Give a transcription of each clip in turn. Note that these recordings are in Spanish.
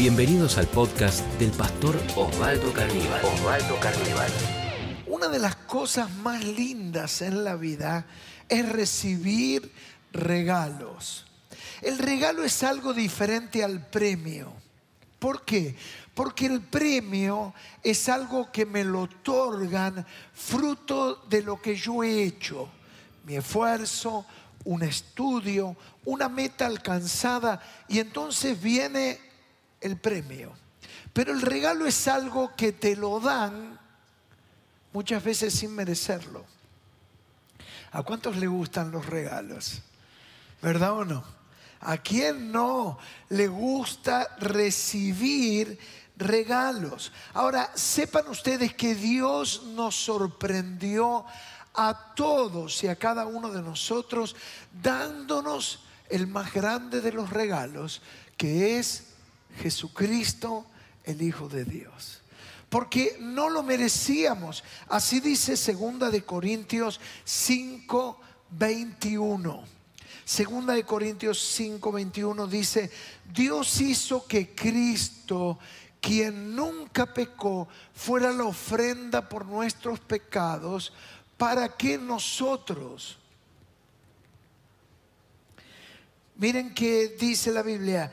Bienvenidos al podcast del pastor Osvaldo Carníbal. Osvaldo Carníbal. Una de las cosas más lindas en la vida es recibir regalos. El regalo es algo diferente al premio. ¿Por qué? Porque el premio es algo que me lo otorgan fruto de lo que yo he hecho, mi esfuerzo, un estudio, una meta alcanzada y entonces viene el premio. Pero el regalo es algo que te lo dan muchas veces sin merecerlo. ¿A cuántos le gustan los regalos? ¿Verdad o no? ¿A quién no le gusta recibir regalos? Ahora, sepan ustedes que Dios nos sorprendió a todos y a cada uno de nosotros dándonos el más grande de los regalos, que es Jesucristo, el Hijo de Dios. Porque no lo merecíamos. Así dice segunda de Corintios 5, 21. Segunda de Corintios 5, 21 dice, Dios hizo que Cristo, quien nunca pecó, fuera la ofrenda por nuestros pecados, para que nosotros, miren que dice la Biblia,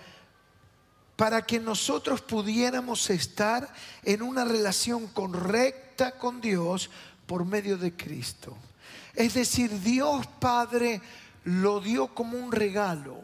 para que nosotros pudiéramos estar en una relación correcta con Dios por medio de Cristo. Es decir, Dios Padre lo dio como un regalo.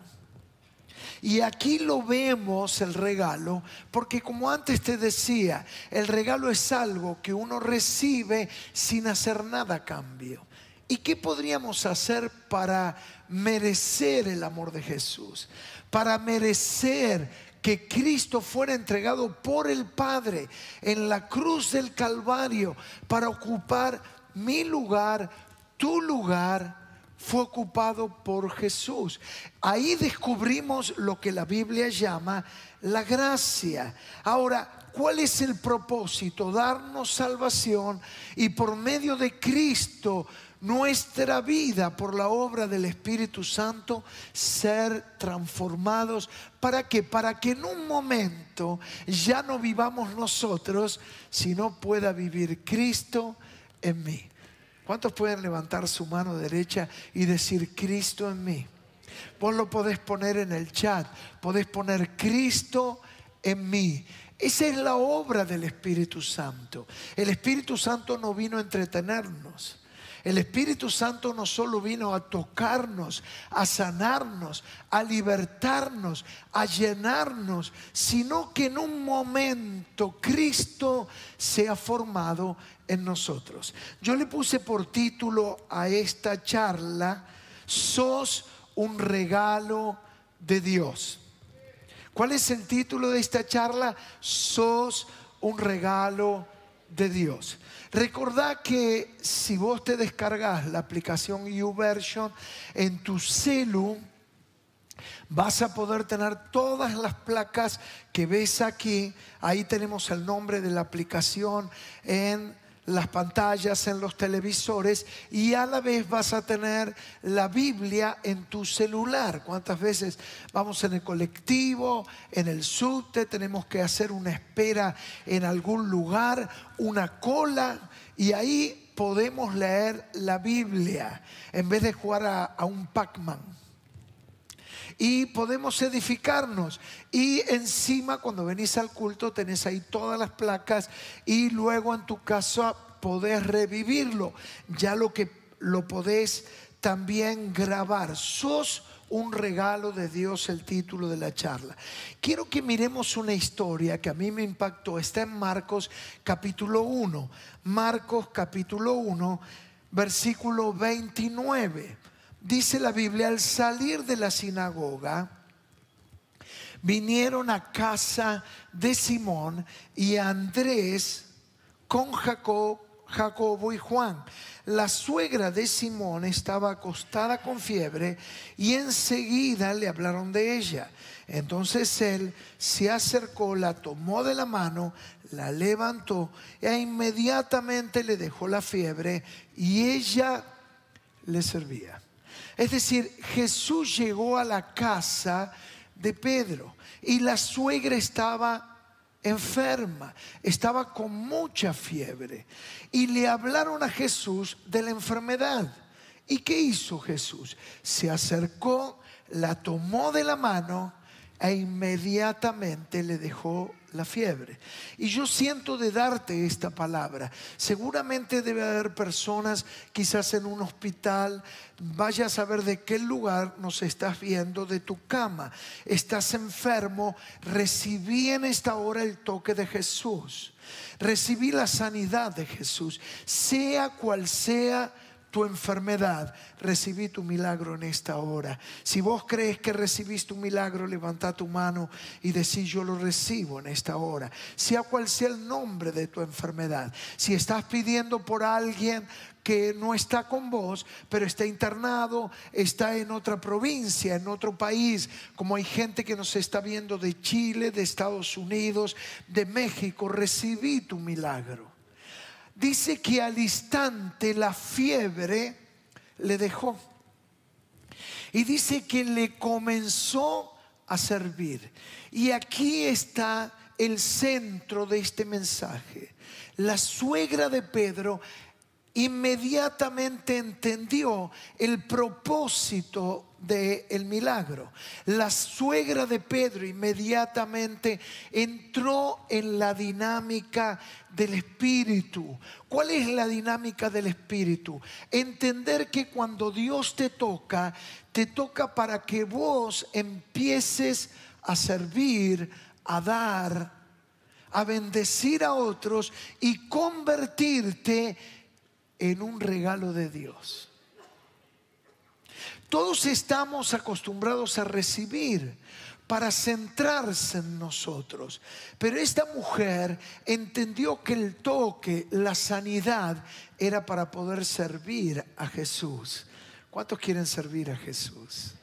Y aquí lo vemos el regalo, porque como antes te decía, el regalo es algo que uno recibe sin hacer nada a cambio. ¿Y qué podríamos hacer para merecer el amor de Jesús? Para merecer que Cristo fuera entregado por el Padre en la cruz del Calvario para ocupar mi lugar, tu lugar, fue ocupado por Jesús. Ahí descubrimos lo que la Biblia llama la gracia. Ahora, ¿cuál es el propósito? Darnos salvación y por medio de Cristo nuestra vida por la obra del Espíritu Santo ser transformados. ¿Para qué? Para que en un momento ya no vivamos nosotros, sino pueda vivir Cristo en mí. ¿Cuántos pueden levantar su mano derecha y decir Cristo en mí? Vos lo podés poner en el chat, podés poner Cristo en mí. Esa es la obra del Espíritu Santo. El Espíritu Santo no vino a entretenernos. El Espíritu Santo no solo vino a tocarnos, a sanarnos, a libertarnos, a llenarnos, sino que en un momento Cristo se ha formado en nosotros. Yo le puse por título a esta charla, sos un regalo de Dios. ¿Cuál es el título de esta charla? Sos un regalo de Dios. Recordá que si vos te descargas la aplicación YouVersion en tu celu, vas a poder tener todas las placas que ves aquí. Ahí tenemos el nombre de la aplicación en las pantallas, en los televisores y a la vez vas a tener la Biblia en tu celular. ¿Cuántas veces vamos en el colectivo, en el subte, tenemos que hacer una espera en algún lugar, una cola y ahí podemos leer la Biblia en vez de jugar a, un Pac-Man? Y podemos edificarnos. Y encima cuando venís al culto tenés ahí todas las placas y luego en tu casa podés revivirlo. Ya lo que lo podés también grabar. Sos un regalo de Dios el título de la charla. Quiero que miremos una historia que a mí me impactó. Está en Marcos capítulo 1. Marcos capítulo 1, versículo 29 dice la Biblia, al salir de la sinagoga, vinieron a casa de Simón y Andrés con Jacob, Jacobo y Juan. La suegra de Simón estaba acostada con fiebre y enseguida le hablaron de ella. Entonces él se acercó, la tomó de la mano, la levantó e inmediatamente le dejó la fiebre y ella le servía. Es decir, Jesús llegó a la casa de Pedro. Y la suegra estaba enferma, estaba con mucha fiebre. Y le hablaron a Jesús de la enfermedad. ¿Y qué hizo Jesús? Se acercó, la tomó de la mano e inmediatamente le dejó la fiebre. Y yo siento de darte esta palabra. Seguramente debe haber personas, quizás en un hospital, vaya a saber de qué lugar nos estás viendo, de tu cama. Estás enfermo, recibí en esta hora el toque de Jesús. Recibí la sanidad de Jesús, sea cual sea tu enfermedad, recibí tu milagro en esta hora. Si vos crees que recibiste un milagro, levanta tu mano y decís yo lo recibo en esta hora. Sea cual sea el nombre de tu enfermedad. Si estás pidiendo por alguien que no está con vos, pero está internado, está en otra provincia, en otro país, como hay gente que nos está viendo de Chile, de Estados Unidos, de México, recibí tu milagro dice que al instante la fiebre le dejó. Y dice que le comenzó a servir. Y aquí está el centro de este mensaje. La suegra de Pedro inmediatamente entendió el propósito del milagro. La suegra de Pedro inmediatamente entró en la dinámica del Espíritu. ¿Cuál es la dinámica del Espíritu? Entender que cuando Dios te toca, te toca para que vos empieces a servir, a dar, a bendecir a otros y convertirte en un regalo de Dios. Todos estamos acostumbrados a recibir para centrarse en nosotros. Pero esta mujer entendió que el toque, la sanidad, era para poder servir a Jesús. ¿Cuántos quieren servir a Jesús?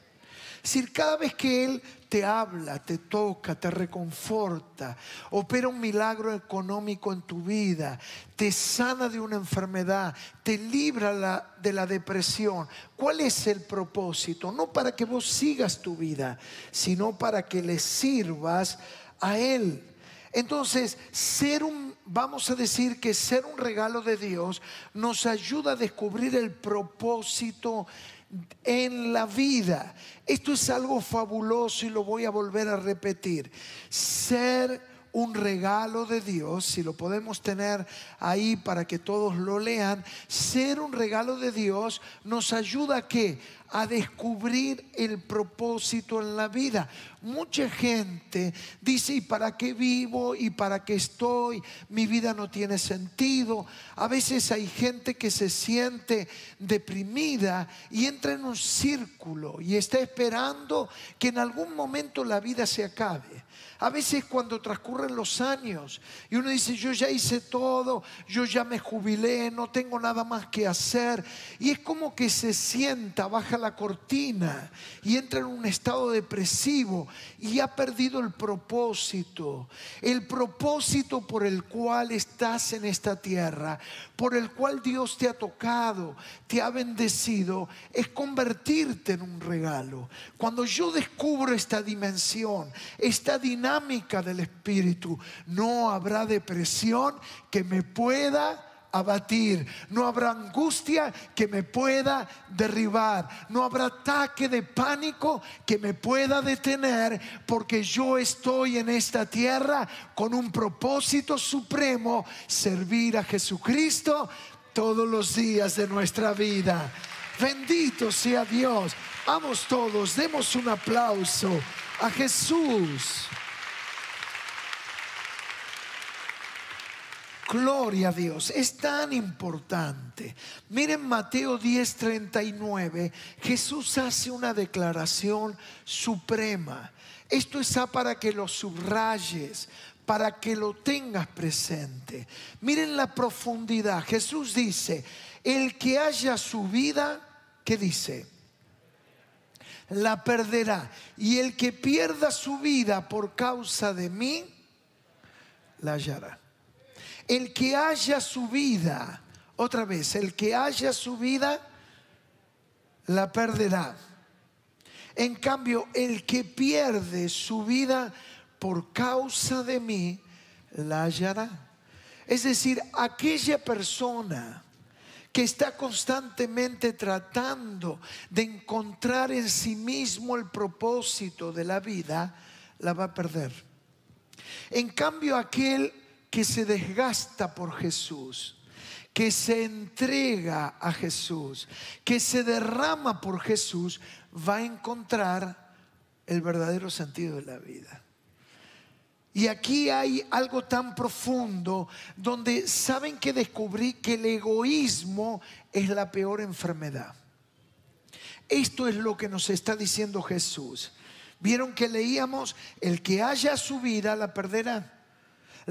Es decir, cada vez que Él te habla, te toca, te reconforta, opera un milagro económico en tu vida, te sana de una enfermedad, te libra de la depresión. ¿Cuál es el propósito? No para que vos sigas tu vida, sino para que le sirvas a Él. Entonces, ser un, vamos a decir que ser un regalo de Dios nos ayuda a descubrir el propósito en la vida. Esto es algo fabuloso y lo voy a volver a repetir. Ser un regalo de Dios, si lo podemos tener ahí para que todos lo lean, ser un regalo de Dios nos ayuda a qué? A descubrir el propósito en la vida. Mucha gente dice, ¿y para qué vivo? ¿Y para qué estoy? Mi vida no tiene sentido. A veces hay gente que se siente deprimida y entra en un círculo y está esperando que en algún momento la vida se acabe. A veces cuando transcurren los años y uno dice, yo ya hice todo, yo ya me jubilé, no tengo nada más que hacer. Y es como que se sienta, baja la cortina y entra en un estado depresivo y ha perdido el propósito. El propósito por el cual estás en esta tierra, por el cual Dios te ha tocado, te ha bendecido, es convertirte en un regalo. Cuando yo descubro esta dimensión, esta dinámica, del Espíritu, no habrá depresión que me pueda abatir, no habrá angustia que me pueda derribar, no habrá ataque de pánico que me pueda detener, porque yo estoy en esta tierra con un propósito supremo, servir a Jesucristo todos los días de nuestra vida. Bendito sea Dios. Vamos todos, demos un aplauso a Jesús. Gloria a Dios, es tan importante. Miren Mateo 10:39, Jesús hace una declaración suprema. Esto está para que lo subrayes, para que lo tengas presente. Miren la profundidad. Jesús dice, el que haya su vida, ¿qué dice? La perderá. Y el que pierda su vida por causa de mí, la hallará. El que haya su vida, otra vez, el que haya su vida, la perderá. En cambio, el que pierde su vida por causa de mí, la hallará. Es decir, aquella persona que está constantemente tratando de encontrar en sí mismo el propósito de la vida, la va a perder. En cambio, aquel que se desgasta por Jesús, que se entrega a Jesús, que se derrama por Jesús, va a encontrar el verdadero sentido de la vida. Y aquí hay algo tan profundo donde saben que descubrí que el egoísmo es la peor enfermedad. Esto es lo que nos está diciendo Jesús. Vieron que leíamos, el que haya su vida la perderá.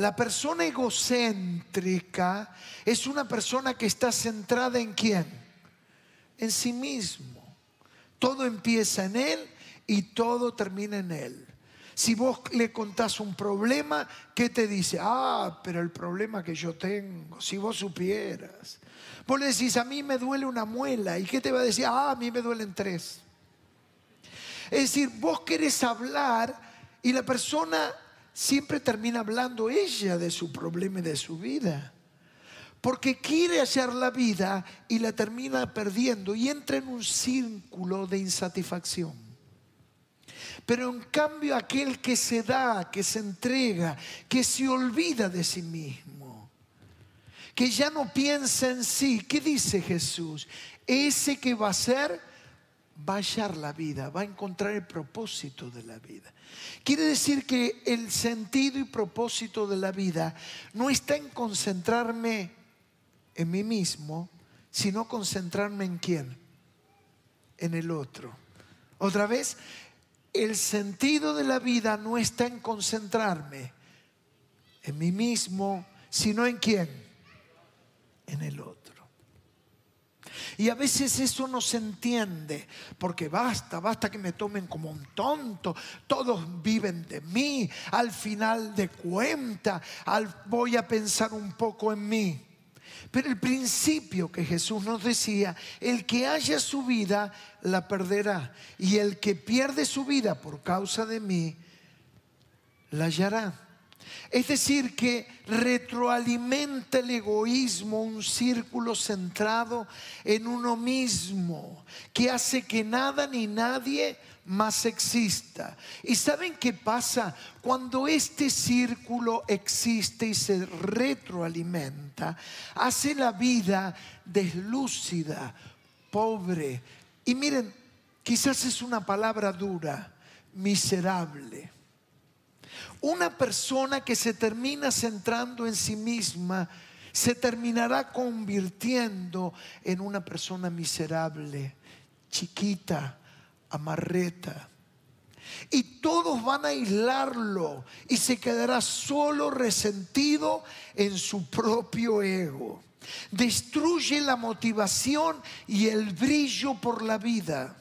La persona egocéntrica es una persona que está centrada en quién? En sí mismo. Todo empieza en él y todo termina en él. Si vos le contás un problema, ¿qué te dice? Ah, pero el problema que yo tengo, si vos supieras. Vos le decís, a mí me duele una muela. ¿Y qué te va a decir? Ah, a mí me duelen tres. Es decir, vos querés hablar y la persona siempre termina hablando ella de su problema y de su vida. Porque quiere hallar la vida y la termina perdiendo y entra en un círculo de insatisfacción. Pero en cambio aquel que se da, que se entrega, que se olvida de sí mismo, que ya no piensa en sí, ¿qué dice Jesús? Ese que va a ser, va a hallar la vida, va a encontrar el propósito de la vida. Quiere decir que el sentido y propósito de la vida no está en concentrarme en mí mismo, sino concentrarme en quién, en el otro. Otra vez, el sentido de la vida no está en concentrarme en mí mismo, sino en quién? En el otro. Y a veces eso no se entiende, porque basta, basta que me tomen como un tonto, todos viven de mí, al final de cuenta, voy a pensar un poco en mí. Pero el principio que Jesús nos decía, el que haya su vida, la perderá. Y el que pierde su vida por causa de mí, la hallará. Es decir, que retroalimenta el egoísmo, un círculo centrado en uno mismo, que hace que nada ni nadie más exista. ¿Y saben qué pasa? Cuando este círculo existe y se retroalimenta, hace la vida deslúcida, pobre. Y miren, quizás es una palabra dura, miserable. Una persona que se termina centrando en sí misma, se terminará convirtiendo en una persona miserable, chiquita, amarreta. Y todos van a aislarlo y se quedará solo resentido en su propio ego. Destruye la motivación y el brillo por la vida.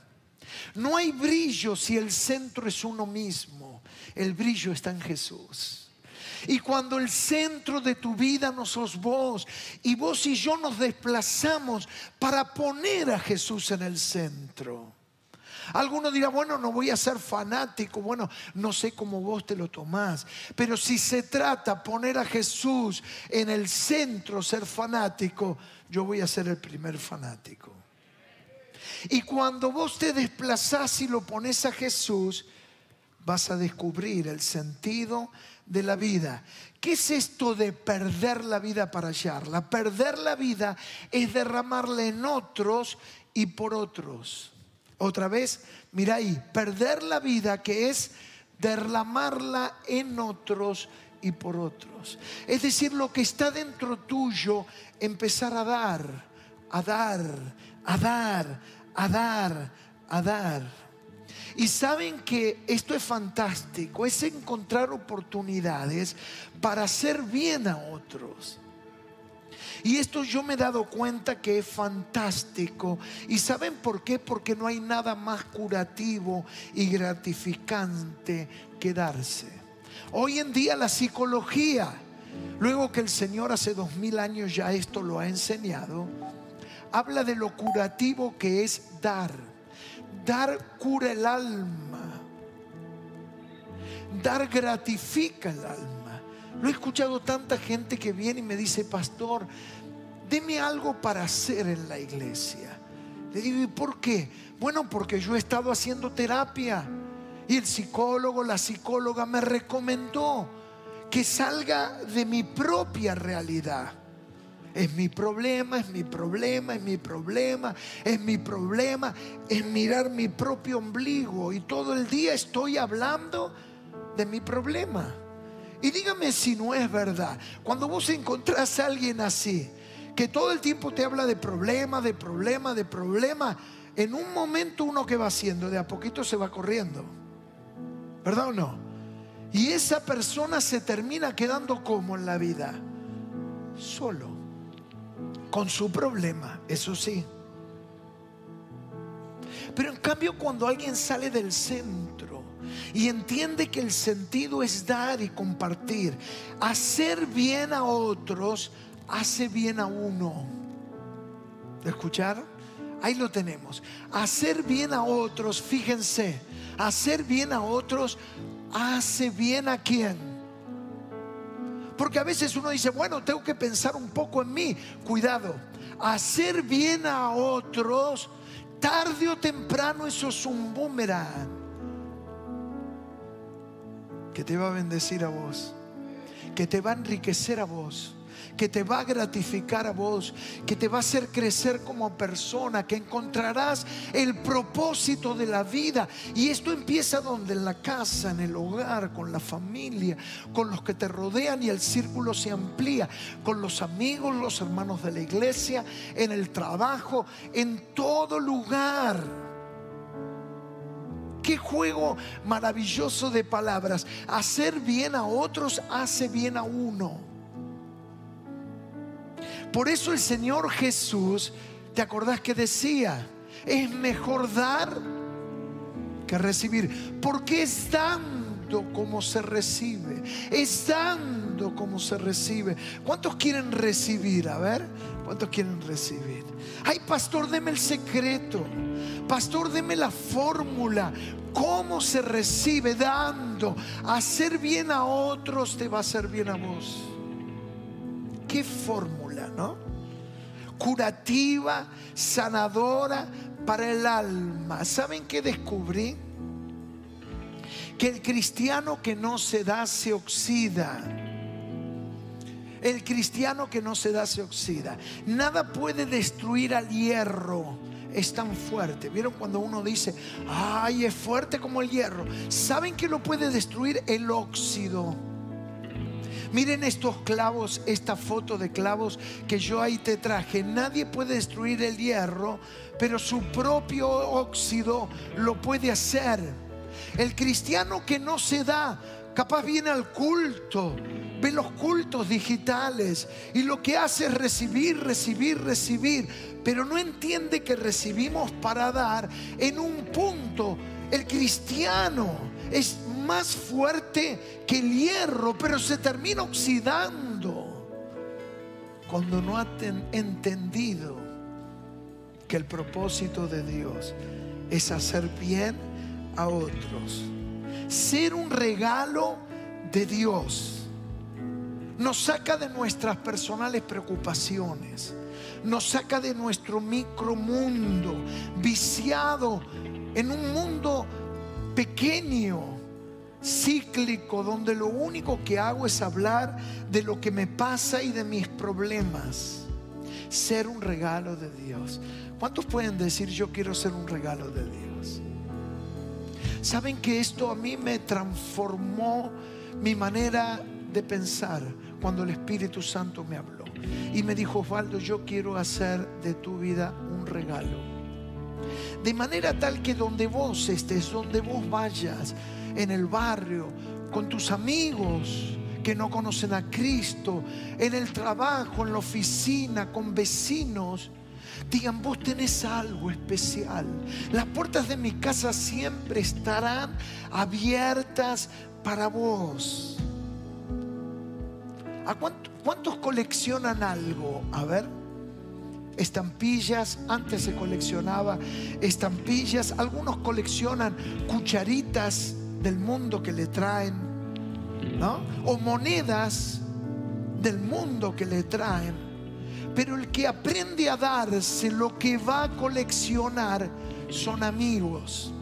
No hay brillo si el centro es uno mismo. El brillo está en Jesús. Y cuando el centro de tu vida no sos vos y vos y yo nos desplazamos para poner a Jesús en el centro Alguno dirá, bueno, no voy a ser fanático, bueno, no sé cómo vos te lo tomás, pero si se trata poner a Jesús en el centro, ser fanático, yo voy a ser el primer fanático. Y cuando vos te desplazás y lo pones a Jesús, vas a descubrir el sentido de la vida. ¿Qué es esto de perder la vida para hallarla? Perder la vida es derramarla en otros y por otros. Otra vez, mira ahí, perder la vida que es derramarla en otros y por otros. Es decir, lo que está dentro tuyo, empezar a dar, a dar, a dar, a dar, a dar. Y saben que esto es fantástico, es encontrar oportunidades para hacer bien a otros. Y esto yo me he dado cuenta que es fantástico. ¿Y saben por qué? Porque no hay nada más curativo y gratificante que darse. Hoy en día la psicología, luego que el Señor hace dos mil años ya esto lo ha enseñado, habla de lo curativo que es dar. Dar cura el alma. Dar gratifica el alma. Lo he escuchado tanta gente que viene y me dice, pastor, deme algo para hacer en la iglesia. Le digo, ¿y por qué? Bueno, porque yo he estado haciendo terapia y el psicólogo, la psicóloga me recomendó que salga de mi propia realidad. Es mi problema, es mi problema, es mi problema, es mi problema, es mirar mi propio ombligo y todo el día estoy hablando de mi problema. Y dígame si no es verdad. Cuando vos encontrás a alguien así, que todo el tiempo te habla de problema, de problema, de problema, en un momento uno que va haciendo, de a poquito se va corriendo. ¿Verdad o no? Y esa persona se termina quedando como en la vida, solo, con su problema, eso sí. Pero en cambio cuando alguien sale del centro y entiende que el sentido es dar y compartir, hacer bien a otros, hace bien a uno. ¿De escuchar? Ahí lo tenemos. Hacer bien a otros, fíjense, hacer bien a otros hace bien a quién. Porque a veces uno dice, bueno, tengo que pensar un poco en mí. Cuidado, hacer bien a otros, tarde o temprano eso es un boomerang que te va a bendecir a vos, que te va a enriquecer a vos que te va a gratificar a vos, que te va a hacer crecer como persona, que encontrarás el propósito de la vida. Y esto empieza donde, en la casa, en el hogar, con la familia, con los que te rodean y el círculo se amplía, con los amigos, los hermanos de la iglesia, en el trabajo, en todo lugar. Qué juego maravilloso de palabras. Hacer bien a otros hace bien a uno. Por eso el Señor Jesús, ¿te acordás que decía? Es mejor dar que recibir. Porque es dando como se recibe. Es dando como se recibe. ¿Cuántos quieren recibir? A ver, ¿cuántos quieren recibir? Ay, pastor, deme el secreto. Pastor, deme la fórmula. ¿Cómo se recibe? Dando. Hacer bien a otros te va a hacer bien a vos. ¿Qué fórmula? Curativa, sanadora para el alma. ¿Saben qué descubrí? Que el cristiano que no se da se oxida. El cristiano que no se da se oxida. Nada puede destruir al hierro. Es tan fuerte. ¿Vieron cuando uno dice, ay, es fuerte como el hierro? ¿Saben que lo puede destruir el óxido? Miren estos clavos, esta foto de clavos que yo ahí te traje. Nadie puede destruir el hierro, pero su propio óxido lo puede hacer. El cristiano que no se da, capaz viene al culto, ve los cultos digitales y lo que hace es recibir, recibir, recibir, pero no entiende que recibimos para dar en un punto. El cristiano es más fuerte que el hierro, pero se termina oxidando cuando no ha entendido que el propósito de Dios es hacer bien a otros. Ser un regalo de Dios nos saca de nuestras personales preocupaciones, nos saca de nuestro micromundo viciado en un mundo pequeño cíclico donde lo único que hago es hablar de lo que me pasa y de mis problemas. Ser un regalo de Dios. ¿Cuántos pueden decir yo quiero ser un regalo de Dios? Saben que esto a mí me transformó mi manera de pensar cuando el Espíritu Santo me habló. Y me dijo, Osvaldo, yo quiero hacer de tu vida un regalo. De manera tal que donde vos estés, donde vos vayas, en el barrio, con tus amigos que no conocen a Cristo, en el trabajo, en la oficina, con vecinos, digan, vos tenés algo especial. Las puertas de mi casa siempre estarán abiertas para vos. ¿A cuántos coleccionan algo? A ver, estampillas, antes se coleccionaba estampillas, algunos coleccionan cucharitas del mundo que le traen. O monedas del mundo que le traen. Pero el que aprende a darse lo que va a coleccionar son amigos.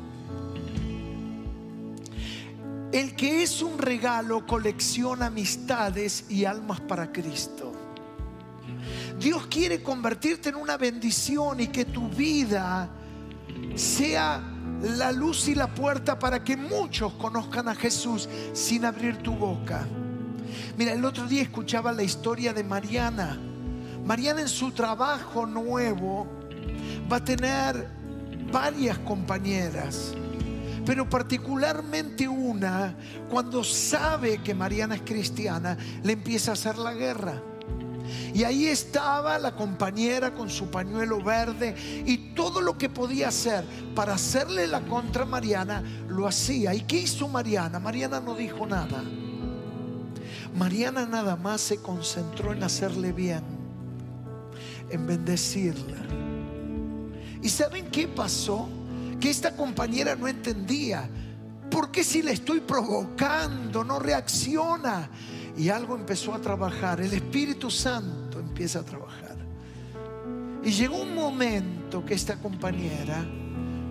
El que es un regalo colecciona amistades y almas para Cristo. Dios quiere convertirte en una bendición y que tu vida sea la luz y la puerta para que muchos conozcan a Jesús sin abrir tu boca. Mira, el otro día escuchaba la historia de Mariana. Mariana en su trabajo nuevo va a tener varias compañeras, pero particularmente una, cuando sabe que Mariana es cristiana, le empieza a hacer la guerra. Y ahí estaba la compañera con su pañuelo verde y todo lo que podía hacer para hacerle la contra Mariana lo hacía. ¿Y qué hizo Mariana? Mariana no dijo nada. Mariana nada más se concentró en hacerle bien, en bendecirla. ¿Y saben qué pasó? Que esta compañera no entendía. ¿Por qué si le estoy provocando no reacciona? Y algo empezó a trabajar. El Espíritu Santo empieza a trabajar. Y llegó un momento que esta compañera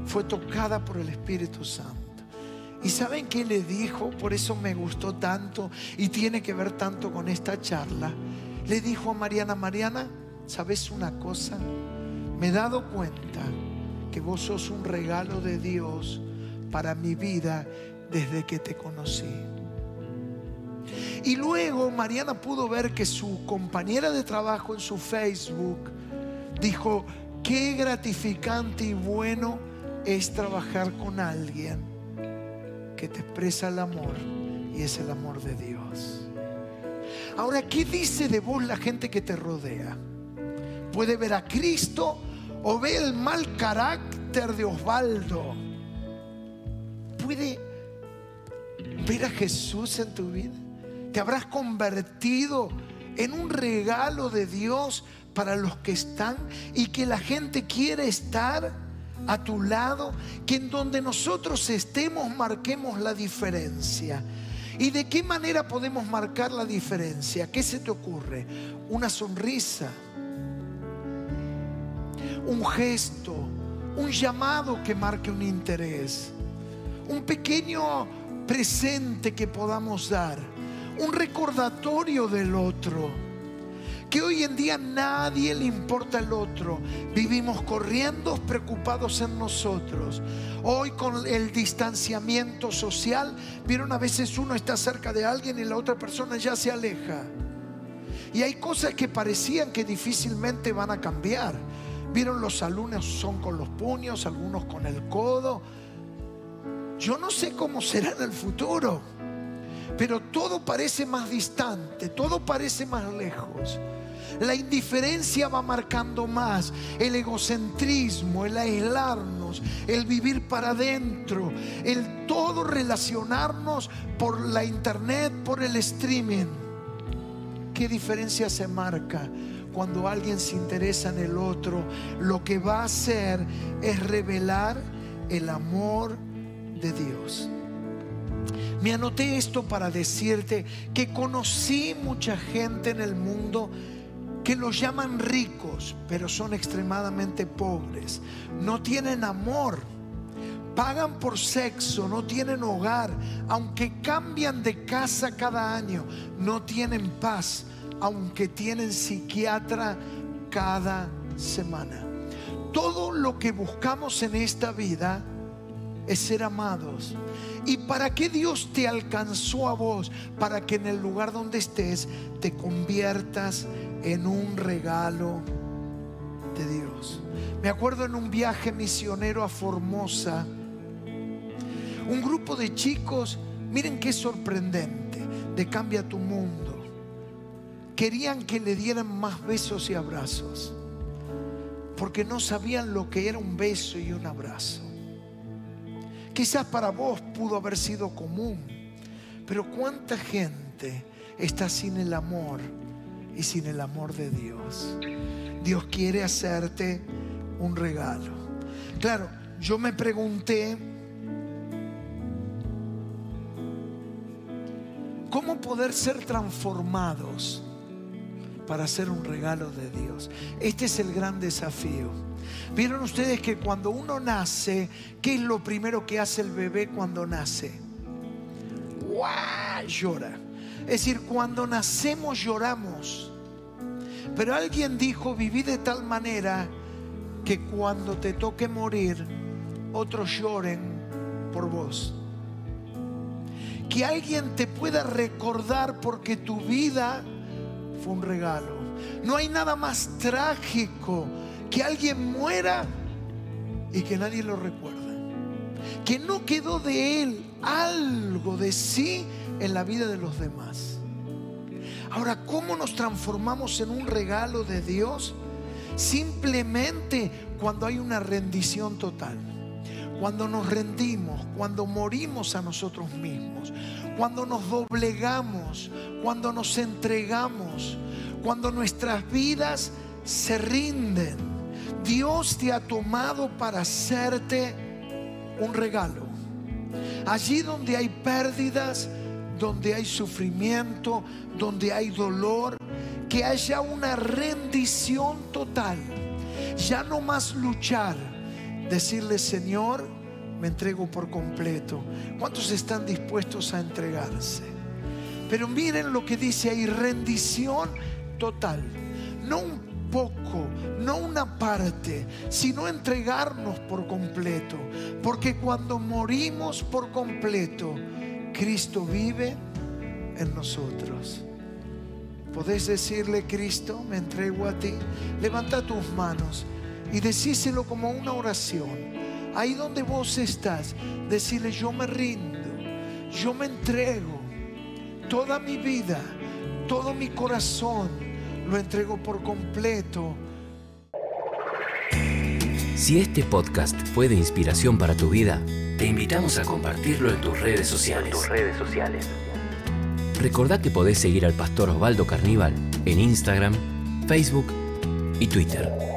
fue tocada por el Espíritu Santo. ¿Y saben qué le dijo? Por eso me gustó tanto y tiene que ver tanto con esta charla. Le dijo a Mariana, Mariana, ¿sabes una cosa? Me he dado cuenta que vos sos un regalo de Dios para mi vida desde que te conocí. Y luego Mariana pudo ver que su compañera de trabajo en su Facebook dijo, qué gratificante y bueno es trabajar con alguien que te expresa el amor y es el amor de Dios. Ahora, ¿qué dice de vos la gente que te rodea? Puede ver a Cristo o ve el mal carácter de Osvaldo. Puede ver a Jesús en tu vida te habrás convertido en un regalo de Dios para los que están y que la gente quiere estar a tu lado, que en donde nosotros estemos marquemos la diferencia. ¿Y de qué manera podemos marcar la diferencia? ¿Qué se te ocurre? Una sonrisa, un gesto, un llamado que marque un interés, un pequeño presente que podamos dar un recordatorio del otro. Que hoy en día nadie le importa el otro. Vivimos corriendo preocupados en nosotros. Hoy con el distanciamiento social, vieron a veces uno está cerca de alguien y la otra persona ya se aleja. Y hay cosas que parecían que difícilmente van a cambiar. Vieron los alumnos son con los puños, algunos con el codo. Yo no sé cómo será en el futuro pero todo parece más distante, todo parece más lejos. La indiferencia va marcando más, el egocentrismo, el aislarnos, el vivir para adentro, el todo relacionarnos por la internet, por el streaming. ¿Qué diferencia se marca? Cuando alguien se interesa en el otro, lo que va a hacer es revelar el amor de Dios. Me anoté esto para decirte que conocí mucha gente en el mundo que los llaman ricos, pero son extremadamente pobres. No tienen amor, pagan por sexo, no tienen hogar, aunque cambian de casa cada año, no tienen paz, aunque tienen psiquiatra cada semana. Todo lo que buscamos en esta vida es ser amados. ¿Y para qué Dios te alcanzó a vos? Para que en el lugar donde estés te conviertas en un regalo de Dios. Me acuerdo en un viaje misionero a Formosa, un grupo de chicos, miren qué sorprendente, de Cambia tu Mundo, querían que le dieran más besos y abrazos, porque no sabían lo que era un beso y un abrazo. Quizás para vos pudo haber sido común, pero ¿cuánta gente está sin el amor y sin el amor de Dios? Dios quiere hacerte un regalo. Claro, yo me pregunté, ¿cómo poder ser transformados para hacer un regalo de Dios? Este es el gran desafío. Vieron ustedes que cuando uno nace, ¿qué es lo primero que hace el bebé cuando nace? ¡Guau! Llora. Es decir, cuando nacemos lloramos. Pero alguien dijo, viví de tal manera que cuando te toque morir, otros lloren por vos. Que alguien te pueda recordar porque tu vida un regalo. No hay nada más trágico que alguien muera y que nadie lo recuerda. Que no quedó de él algo de sí en la vida de los demás. Ahora, ¿cómo nos transformamos en un regalo de Dios? Simplemente cuando hay una rendición total. Cuando nos rendimos, cuando morimos a nosotros mismos, cuando nos doblegamos, cuando nos entregamos, cuando nuestras vidas se rinden. Dios te ha tomado para hacerte un regalo. Allí donde hay pérdidas, donde hay sufrimiento, donde hay dolor, que haya una rendición total. Ya no más luchar, decirle, Señor, me entrego por completo. ¿Cuántos están dispuestos a entregarse? Pero miren lo que dice ahí, rendición total. No un poco, no una parte, sino entregarnos por completo. Porque cuando morimos por completo, Cristo vive en nosotros. Podés decirle, Cristo, me entrego a ti. Levanta tus manos y decíselo como una oración. Ahí donde vos estás, decirle, yo me rindo, yo me entrego. Toda mi vida, todo mi corazón, lo entrego por completo. Si este podcast fue de inspiración para tu vida, te invitamos a compartirlo en tus redes sociales. tus redes sociales. Recordá que podés seguir al pastor Osvaldo Carníbal en Instagram, Facebook y Twitter.